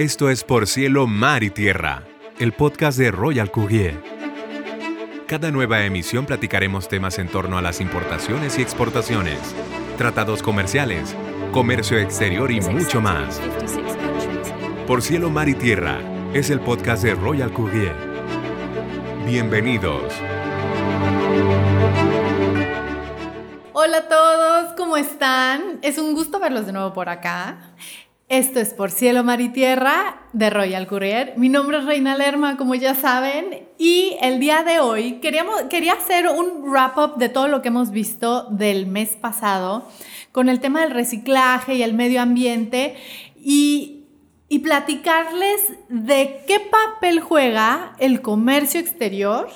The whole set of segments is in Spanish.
Esto es Por Cielo, Mar y Tierra, el podcast de Royal Courier. Cada nueva emisión platicaremos temas en torno a las importaciones y exportaciones, tratados comerciales, comercio exterior y mucho más. Por Cielo, Mar y Tierra es el podcast de Royal Courier. Bienvenidos. Hola a todos, ¿cómo están? Es un gusto verlos de nuevo por acá. Esto es Por Cielo, Mar y Tierra de Royal Courier. Mi nombre es Reina Lerma, como ya saben, y el día de hoy queríamos, quería hacer un wrap-up de todo lo que hemos visto del mes pasado con el tema del reciclaje y el medio ambiente y, y platicarles de qué papel juega el comercio exterior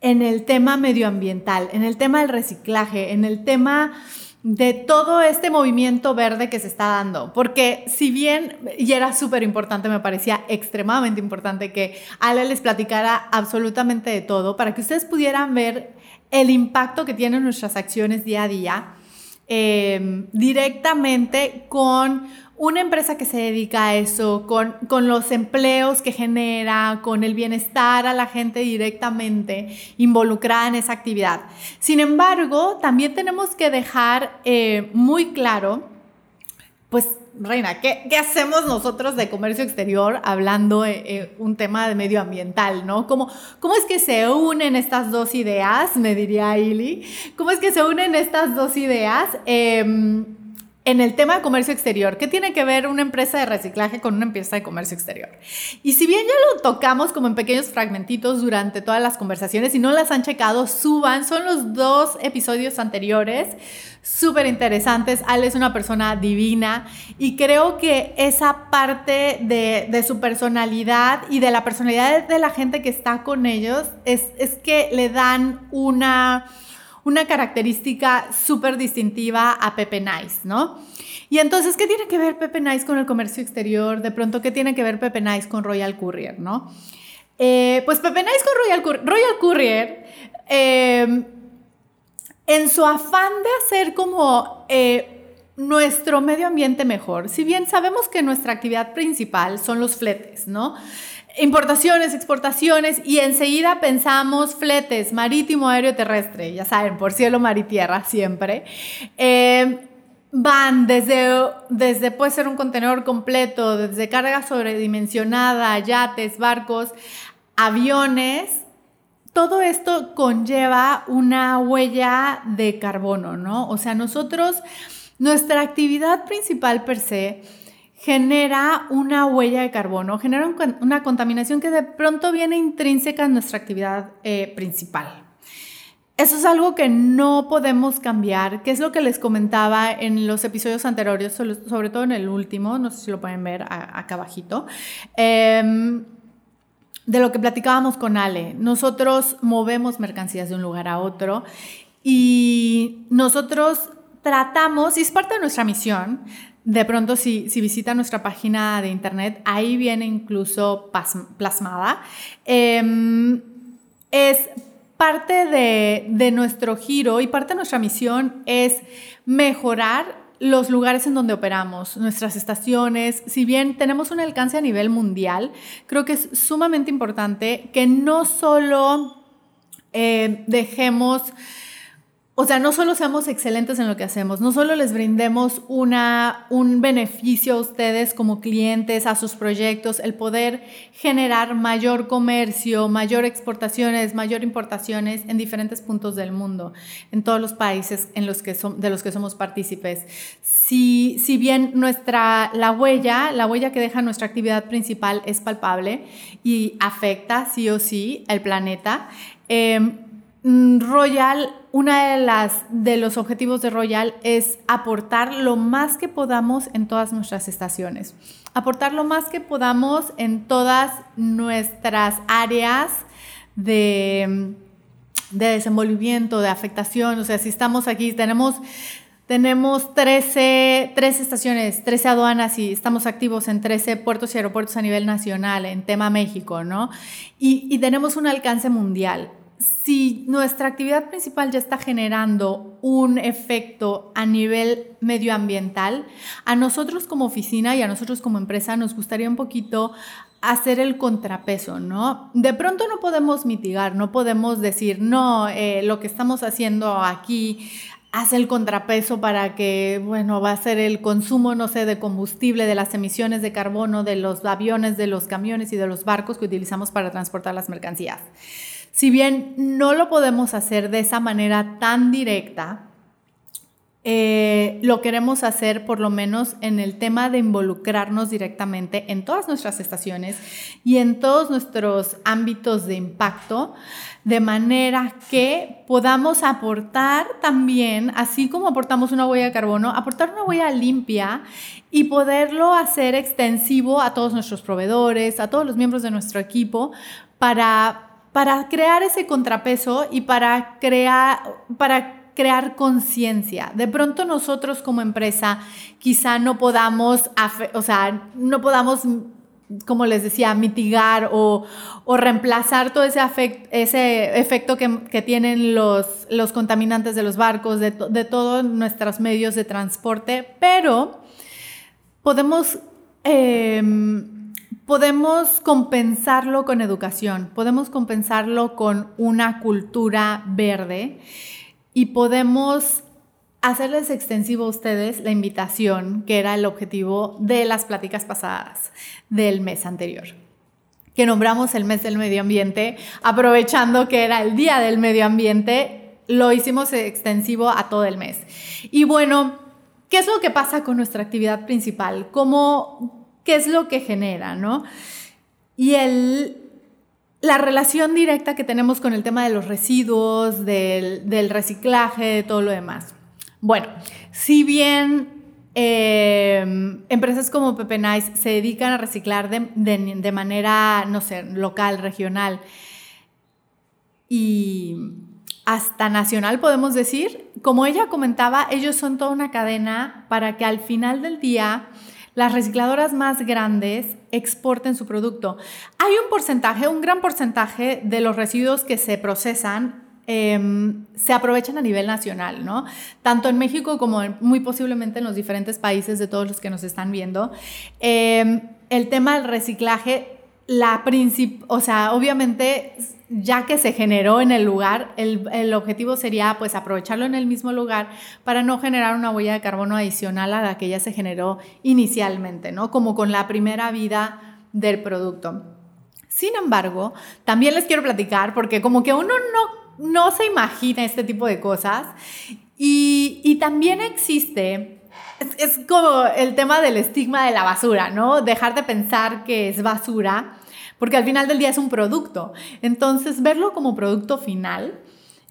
en el tema medioambiental, en el tema del reciclaje, en el tema de todo este movimiento verde que se está dando. Porque si bien, y era súper importante, me parecía extremadamente importante que Ale les platicara absolutamente de todo para que ustedes pudieran ver el impacto que tienen nuestras acciones día a día eh, directamente con una empresa que se dedica a eso, con, con, los empleos que genera, con el bienestar a la gente directamente involucrada en esa actividad. Sin embargo, también tenemos que dejar eh, muy claro, pues, Reina, ¿qué, ¿qué, hacemos nosotros de comercio exterior hablando de eh, un tema de medioambiental, ¿no? ¿Cómo, ¿Cómo es que se unen estas dos ideas? Me diría Ili. ¿Cómo es que se unen estas dos ideas? En el tema de comercio exterior, ¿qué tiene que ver una empresa de reciclaje con una empresa de comercio exterior? Y si bien ya lo tocamos como en pequeños fragmentitos durante todas las conversaciones, si no las han checado, suban, son los dos episodios anteriores, súper interesantes. Ale es una persona divina y creo que esa parte de, de, su personalidad y de la personalidad de la gente que está con ellos es, es que le dan una una característica súper distintiva a Pepe Nice, ¿no? Y entonces, ¿qué tiene que ver Pepe Nice con el comercio exterior? De pronto, ¿qué tiene que ver Pepe Nice con Royal Courier, no? Eh, pues Pepe Nice con Royal Courier, Royal Courier eh, en su afán de hacer como eh, nuestro medio ambiente mejor, si bien sabemos que nuestra actividad principal son los fletes, ¿no? Importaciones, exportaciones y enseguida pensamos fletes marítimo, aéreo, terrestre, ya saben, por cielo, mar y tierra siempre. Eh, van desde, desde, puede ser un contenedor completo, desde carga sobredimensionada, yates, barcos, aviones. Todo esto conlleva una huella de carbono, ¿no? O sea, nosotros, nuestra actividad principal per se, genera una huella de carbono, genera una contaminación que de pronto viene intrínseca en nuestra actividad eh, principal. Eso es algo que no podemos cambiar, que es lo que les comentaba en los episodios anteriores, sobre todo en el último, no sé si lo pueden ver acá abajito, em, de lo que platicábamos con Ale. Nosotros movemos mercancías de un lugar a otro y nosotros tratamos, y es parte de nuestra misión, de pronto, si, si visita nuestra página de internet, ahí viene incluso plasmada. Em, es parte de, de nuestro giro y parte de nuestra misión es mejorar los lugares en donde operamos, nuestras estaciones, si bien tenemos un alcance a nivel mundial, creo que es sumamente importante que no solo eh, dejemos o sea, no solo seamos excelentes en lo que hacemos, no solo les brindemos una, un beneficio a ustedes como clientes, a sus proyectos, el poder generar mayor comercio, mayor exportaciones, mayor importaciones en diferentes puntos del mundo, en todos los países en los que son, de los que somos partícipes. Si, si bien nuestra, la huella, la huella que deja nuestra actividad principal es palpable y afecta sí o sí el planeta, eh, Royal una de las de los objetivos de Royal es aportar lo más que podamos en todas nuestras estaciones. Aportar lo más que podamos en todas nuestras áreas de, de desenvolvimiento, de afectación. O sea, si estamos aquí, tenemos tenemos 13, 13, estaciones, 13 aduanas y estamos activos en 13 puertos y aeropuertos a nivel nacional en tema México, ¿no? Y, y tenemos un alcance mundial si nuestra actividad principal ya está generando un efecto a nivel medioambiental, a nosotros como oficina y a nosotros como empresa nos gustaría un poquito hacer el contrapeso, ¿no? De pronto no podemos mitigar, no podemos decir, no, eh, lo que estamos haciendo aquí hace el contrapeso para que, bueno, va a ser el consumo, no sé, de combustible, de las emisiones de carbono, de los aviones, de los camiones y de los barcos que utilizamos para transportar las mercancías. Si bien no lo podemos hacer de esa manera tan directa, eh, lo queremos hacer por lo menos en el tema de involucrarnos directamente en todas nuestras estaciones y en todos nuestros ámbitos de impacto, de manera que podamos aportar también, así como aportamos una huella de carbono, aportar una huella limpia y poderlo hacer extensivo a todos nuestros proveedores, a todos los miembros de nuestro equipo, para, para crear ese contrapeso y para crear, para crear conciencia. De pronto nosotros como empresa quizá no podamos, o sea, no podamos como les decía, mitigar o, reemplazar todo ese, efecto que, tienen los, los, contaminantes de los barcos, de, todos nuestros medios de transporte, pero podemos, em, podemos compensarlo con educación, podemos compensarlo con una cultura verde y podemos hacerles extensivo a ustedes la invitación que era el objetivo de las pláticas pasadas del mes anterior que nombramos el mes del medio ambiente, aprovechando que era el día del medio ambiente, lo hicimos extensivo a todo el mes. Y bueno, ¿qué es lo que pasa con nuestra actividad principal? ¿Cómo, ¿Qué es lo que genera? ¿no? Y el, la relación directa que tenemos con el tema de los residuos, del, reciclaje, de todo lo demás. Bueno, si bien em, empresas como Pepe Nice se dedican a reciclar de, manera, no sé, local, regional y hasta nacional, podemos decir, como ella comentaba, ellos son toda una cadena para que al final del día las recicladoras más grandes exporten su producto. Hay un porcentaje, un gran porcentaje de los residuos que se procesan em, se aprovechan a nivel nacional, ¿no? Tanto en México como muy posiblemente en los diferentes países de todos los que nos están viendo. Em, el tema del reciclaje, la o sea, obviamente ya que se generó en el lugar, el, objetivo sería pues aprovecharlo en el mismo lugar para no generar una huella de carbono adicional a la que ya se generó inicialmente, ¿no? Como con la primera vida del producto. Sin embargo, también les quiero platicar porque como que uno no, no se imagina este tipo de cosas y, y también existe es, como el tema del estigma de la basura, ¿no? Dejar de pensar que es basura porque al final del día es un producto. Entonces, verlo como producto final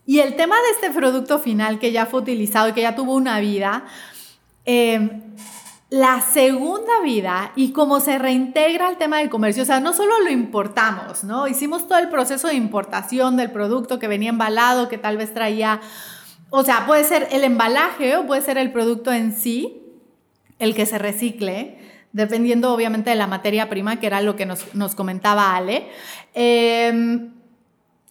y el tema de este producto final que ya fue utilizado y que ya tuvo una vida, em, la segunda vida y cómo se reintegra el tema del comercio, o sea, no solo lo importamos, ¿no? Hicimos todo el proceso de importación del producto que venía embalado, que tal vez traía, o sea, puede ser el embalaje o puede ser el producto en sí, el que se recicle, dependiendo obviamente de la materia prima, que era lo que nos, comentaba Ale. Em,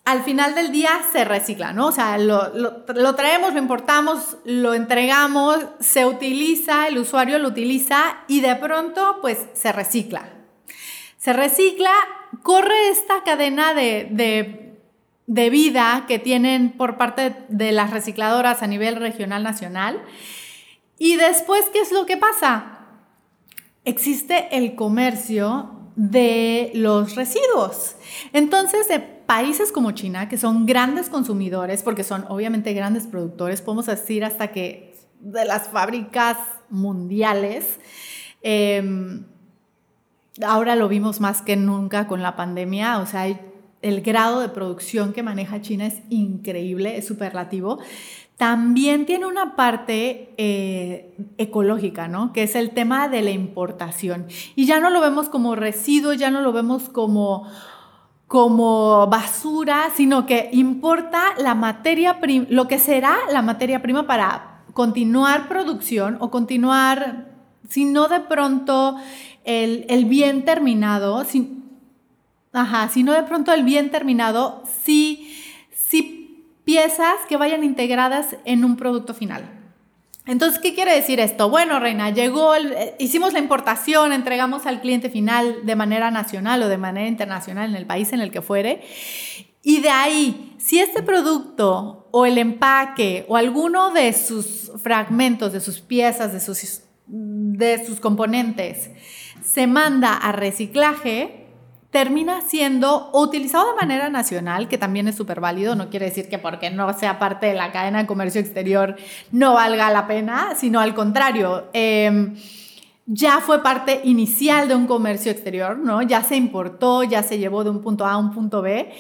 al final del día se recicla, ¿no? O sea, lo, traemos, lo importamos, lo entregamos, se utiliza, el usuario lo utiliza y de pronto pues se recicla. Se recicla, corre esta cadena de, de, de vida que tienen por parte de las recicladoras a nivel regional, nacional. Y después, ¿qué es lo que pasa? Existe el comercio de los residuos. Entonces, de países como China, que son grandes consumidores, porque son obviamente grandes productores, podemos decir hasta que de las fábricas mundiales, em, ahora lo vimos más que nunca con la pandemia, o sea, el grado de producción que maneja China es increíble, es superlativo también tiene una parte eh, ecológica, ¿no? Que es el tema de la importación. Y ya no lo vemos como residuo, ya no lo vemos como, como basura, sino que importa la materia prima, lo que será la materia prima para continuar producción o continuar, si no de pronto el, bien terminado, si, ajá, no de pronto el bien terminado, sí sí piezas que vayan integradas en un producto final. Entonces, ¿qué quiere decir esto? Bueno, Reina, llegó, eh, hicimos la importación, entregamos al cliente final de manera nacional o de manera internacional en el país en el que fuere. Y de ahí, si este producto o el empaque o alguno de sus fragmentos, de sus piezas, de sus, de sus componentes, se manda a reciclaje, termina siendo utilizado de manera nacional, que también es súper válido, no quiere decir que porque no sea parte de la cadena de comercio exterior no valga la pena, sino al contrario. Em, ya fue parte inicial de un comercio exterior, ¿no? Ya se importó, ya se llevó de un punto A a un punto B.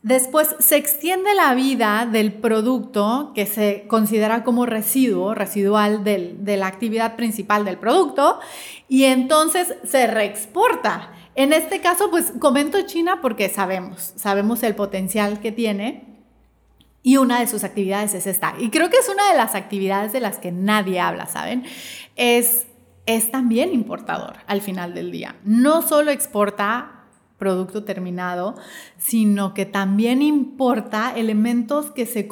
Después se extiende la vida del producto que se considera como residuo, residual de la actividad principal del producto, y entonces se reexporta. En este caso, pues comento China porque sabemos, sabemos el potencial que tiene y una de sus actividades es esta. Y creo que es una de las actividades de las que nadie habla, ¿saben? Es, es también importador al final del día. No solo exporta producto terminado, sino que también importa elementos que, se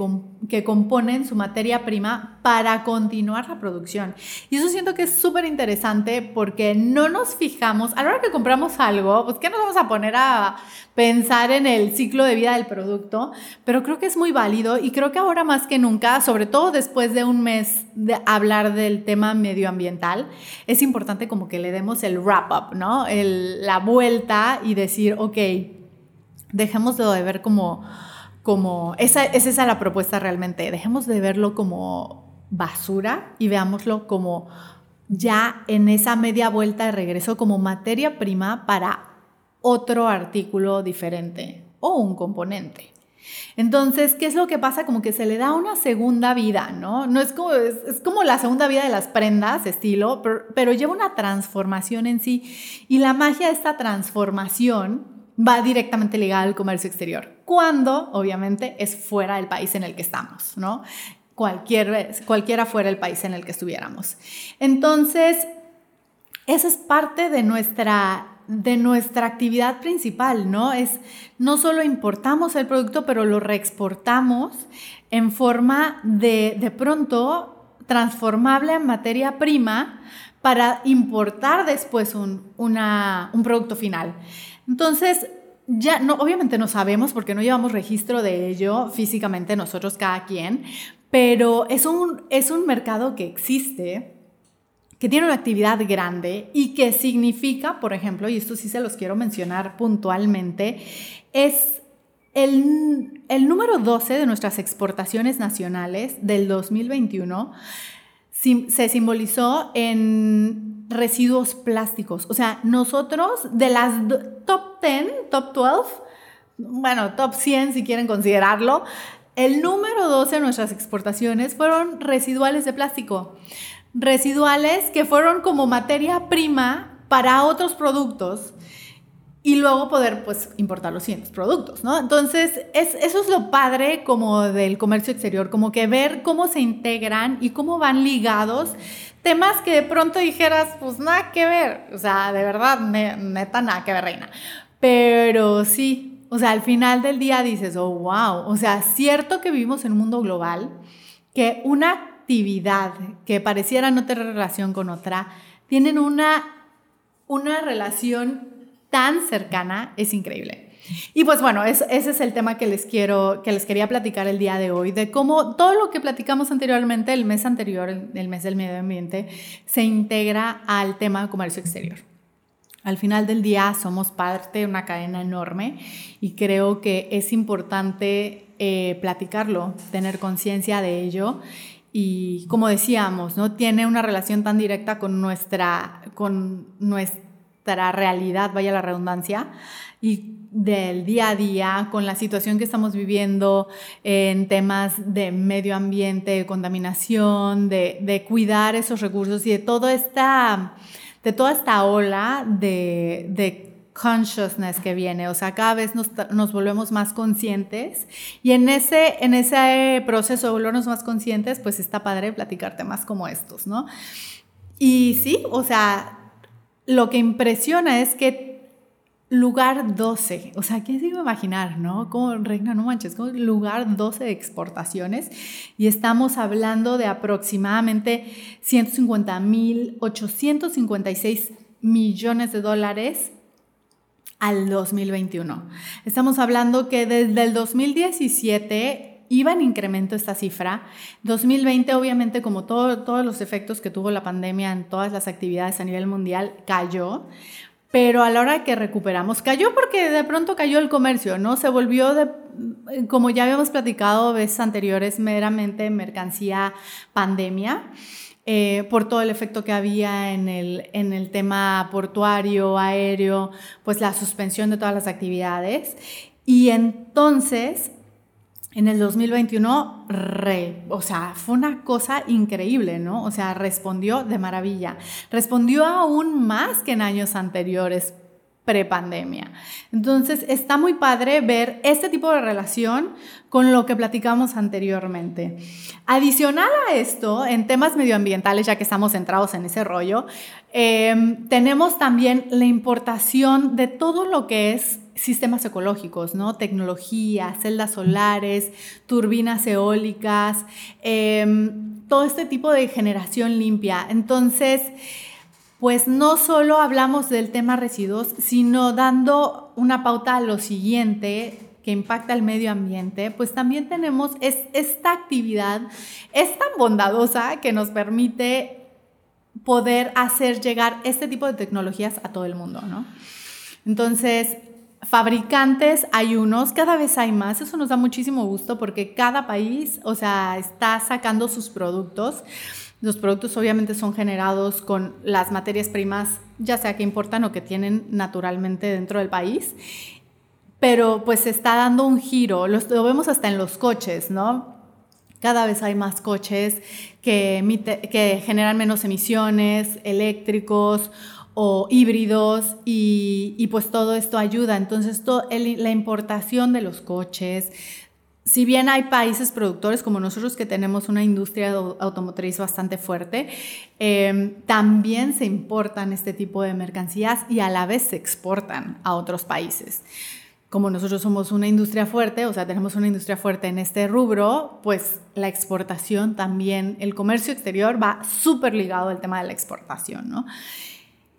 que componen su materia prima para continuar la producción. Y eso siento que es súper interesante porque no nos fijamos, a la hora que compramos algo, pues ¿qué nos vamos a poner a pensar en el ciclo de vida del producto? Pero creo que es muy válido y creo que ahora más que nunca, sobre todo después de un mes de hablar del tema medioambiental, es importante como que le demos el wrap up, ¿no? la vuelta y decir, ok, dejemos de ver como, como esa, es esa la propuesta realmente, dejemos de verlo como basura y veámoslo como ya en esa media vuelta de regreso como materia prima para otro artículo diferente o un componente. Entonces, ¿qué es lo que pasa? Como que se le da una segunda vida, ¿no? No es como, es, como la segunda vida de las prendas, estilo, pero lleva una transformación en sí. Y la magia de esta transformación va directamente ligada al comercio exterior, cuando obviamente es fuera del país en el que estamos, ¿no? Cualquier, cualquiera fuera del país en el que estuviéramos. Entonces, esa es parte de nuestra de nuestra actividad principal, ¿no? Es no solo importamos el producto, pero lo reexportamos en forma de de pronto transformable en materia prima para importar después un, un producto final. Entonces, ya no, obviamente no sabemos porque no llevamos registro de ello físicamente nosotros cada quien, pero es un, es un mercado que existe, que tiene una actividad grande y que significa, por ejemplo, y esto sí se los quiero mencionar puntualmente, es el, el número 12 de nuestras exportaciones nacionales del 2021 se simbolizó en residuos plásticos. O sea, nosotros de las top 10, top 12, bueno, top 100 si quieren considerarlo, el número 12 de nuestras exportaciones fueron residuales de plástico. Residuales que fueron como materia prima para otros productos y luego poder pues importar los siguientes productos, ¿no? Entonces, es, eso es lo padre como del comercio exterior, como que ver cómo se integran y cómo van ligados temas que de pronto dijeras, pues nada que ver, o sea, de verdad, neta, nada que ver, reina. Pero sí, o sea, al final del día dices, oh, wow, o sea, cierto que vivimos en un mundo global, que una actividad que pareciera no tener relación con otra, tienen una, una relación tan cercana, es increíble. Y pues bueno, ese es el tema que les quiero, que les quería platicar el día de hoy, de cómo todo lo que platicamos anteriormente, el mes anterior, el mes del medio ambiente, se integra al tema de comercio exterior. Al final del día somos parte de una cadena enorme y creo que es importante eh, platicarlo, tener conciencia de ello y como decíamos, ¿no? Tiene una relación tan directa con nuestra, con nuestra realidad, vaya la redundancia, y del día a día, con la situación que estamos viviendo en temas de medio ambiente, de contaminación, de, cuidar esos recursos y de, todo esta, de toda esta ola de, de consciousness que viene, o sea, cada vez nos, nos, volvemos más conscientes y en ese, en ese proceso de volvernos más conscientes, pues está padre platicar temas como estos, ¿no? Y sí, o sea, lo que impresiona es que lugar 12. O sea, ¿quién se iba a imaginar, no? Como reina, no manches, como lugar 12 de exportaciones. Y estamos hablando de aproximadamente 150 mil 856 millones de dólares al 2021. Estamos hablando que desde el 2017 iba en incremento esta cifra. 2020, obviamente, como todos los efectos que tuvo la pandemia en todas las actividades a nivel mundial, cayó. Pero a la hora que recuperamos, cayó porque de pronto cayó el comercio, ¿no? Se volvió, de, como ya habíamos platicado veces anteriores, meramente mercancía pandemia. Eh, por todo el efecto que había en el, en el tema portuario, aéreo, pues la suspensión de todas las actividades. Y entonces en el 2021, re, o sea, fue una cosa increíble, ¿no? O sea, respondió de maravilla. Respondió aún más que en años anteriores prepandemia. Entonces, está muy padre ver este tipo de relación con lo que platicamos anteriormente. Adicional a esto, en temas medioambientales, ya que estamos centrados en ese rollo, em, tenemos también la importación de todo lo que es sistemas ecológicos, ¿no? Tecnología, celdas solares, turbinas eólicas, em, todo este tipo de generación limpia. Entonces, pues no solo hablamos del tema residuos, sino dando una pauta a lo siguiente que impacta el medio ambiente, pues también tenemos esta actividad, es tan bondadosa que nos permite poder hacer llegar este tipo de tecnologías a todo el mundo, ¿no? Entonces, fabricantes hay unos, cada vez hay más, eso nos da muchísimo gusto porque cada país, o sea, está sacando sus productos. Los productos obviamente son generados con las materias primas, ya sea que importan o que tienen naturalmente dentro del país, pero pues está dando un giro, lo, vemos hasta en los coches, ¿no? Cada vez hay más coches que, que generan menos emisiones, eléctricos o híbridos y, pues todo esto ayuda. Entonces la importación de los coches, si bien hay países productores como nosotros que tenemos una industria automotriz bastante fuerte, em, también se importan este tipo de mercancías y a la vez se exportan a otros países. Como nosotros somos una industria fuerte, o sea, tenemos una industria fuerte en este rubro, pues la exportación también, el comercio exterior va súper ligado al tema de la exportación, ¿no?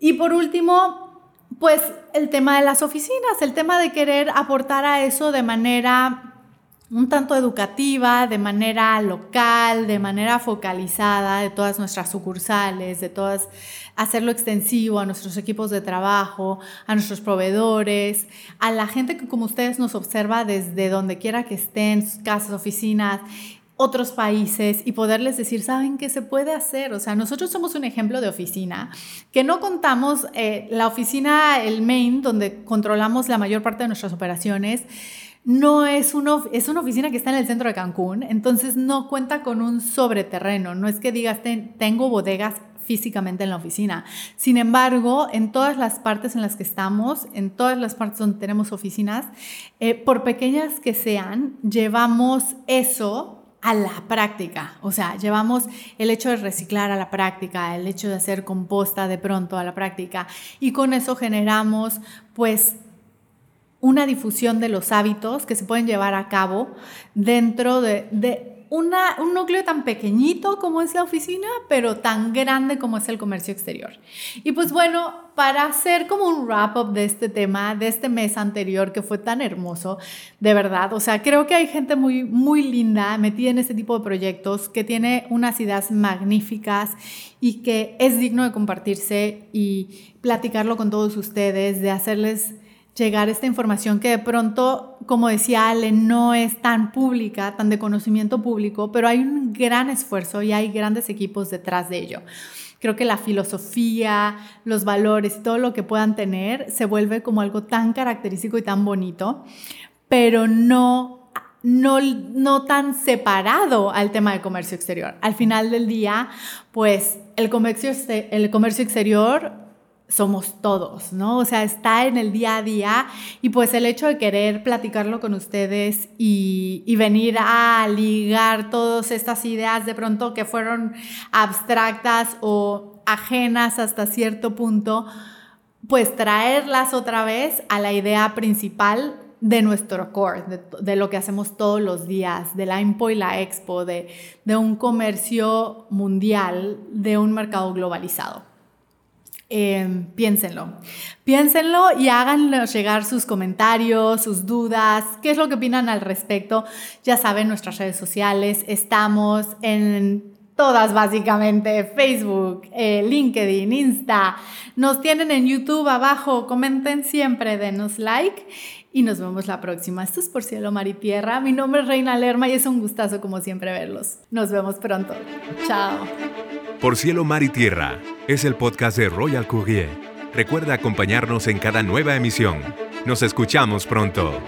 Y por último, pues el tema de las oficinas, el tema de querer aportar a eso de manera un tanto educativa, de manera local, de manera focalizada, de todas nuestras sucursales, de todas, hacerlo extensivo a nuestros equipos de trabajo, a nuestros proveedores, a la gente que como ustedes nos observa desde donde quiera que estén, casas, oficinas, otros países y poderles decir, ¿saben qué se puede hacer? O sea, nosotros somos un ejemplo de oficina, que no contamos eh, la oficina, el main, donde controlamos la mayor parte de nuestras operaciones, no es, uno, es una oficina que está en el centro de Cancún, entonces no cuenta con un sobreterreno, no es que digas, tengo bodegas físicamente en la oficina. Sin embargo, en todas las partes en las que estamos, en todas las partes donde tenemos oficinas, eh, por pequeñas que sean, llevamos eso a la práctica. O sea, llevamos el hecho de reciclar a la práctica, el hecho de hacer composta de pronto a la práctica y con eso generamos pues una difusión de los hábitos que se pueden llevar a cabo dentro de, de una, un núcleo tan pequeñito como es la oficina, pero tan grande como es el comercio exterior. Y pues bueno, para hacer como un wrap-up de este tema, de este mes anterior que fue tan hermoso, de verdad, o sea, creo que hay gente muy, muy linda metida en este tipo de proyectos que tiene unas ideas magníficas y que es digno de compartirse y platicarlo con todos ustedes, de hacerles llegar esta información que de pronto, como decía Ale, no es tan pública, tan de conocimiento público, pero hay un gran esfuerzo y hay grandes equipos detrás de ello. Creo que la filosofía, los valores todo lo que puedan tener se vuelve como algo tan característico y tan bonito, pero no no, no tan separado al tema del comercio exterior. Al final del día, pues el comercio, el comercio exterior somos todos, ¿no? O sea, está en el día a día y pues el hecho de querer platicarlo con ustedes y, venir a ligar todas estas ideas de pronto que fueron abstractas o ajenas hasta cierto punto, pues traerlas otra vez a la idea principal de nuestro core, de, lo que hacemos todos los días, de la IMPO y la Expo, de un comercio mundial, de un mercado globalizado. Em, piénsenlo. Piénsenlo y háganlo llegar sus comentarios, sus dudas, qué es lo que opinan al respecto. Ya saben, nuestras redes sociales, estamos en todas básicamente, Facebook, eh, LinkedIn, Insta. Nos tienen en YouTube abajo, comenten siempre, denos like y nos vemos la próxima. Esto es Por Cielo, Mar y Tierra. Mi nombre es Reina Lerma y es un gustazo como siempre verlos. Nos vemos pronto. Chao. Por Cielo, Mar y Tierra es el podcast de Royal Courier. Recuerda acompañarnos en cada nueva emisión. Nos escuchamos pronto.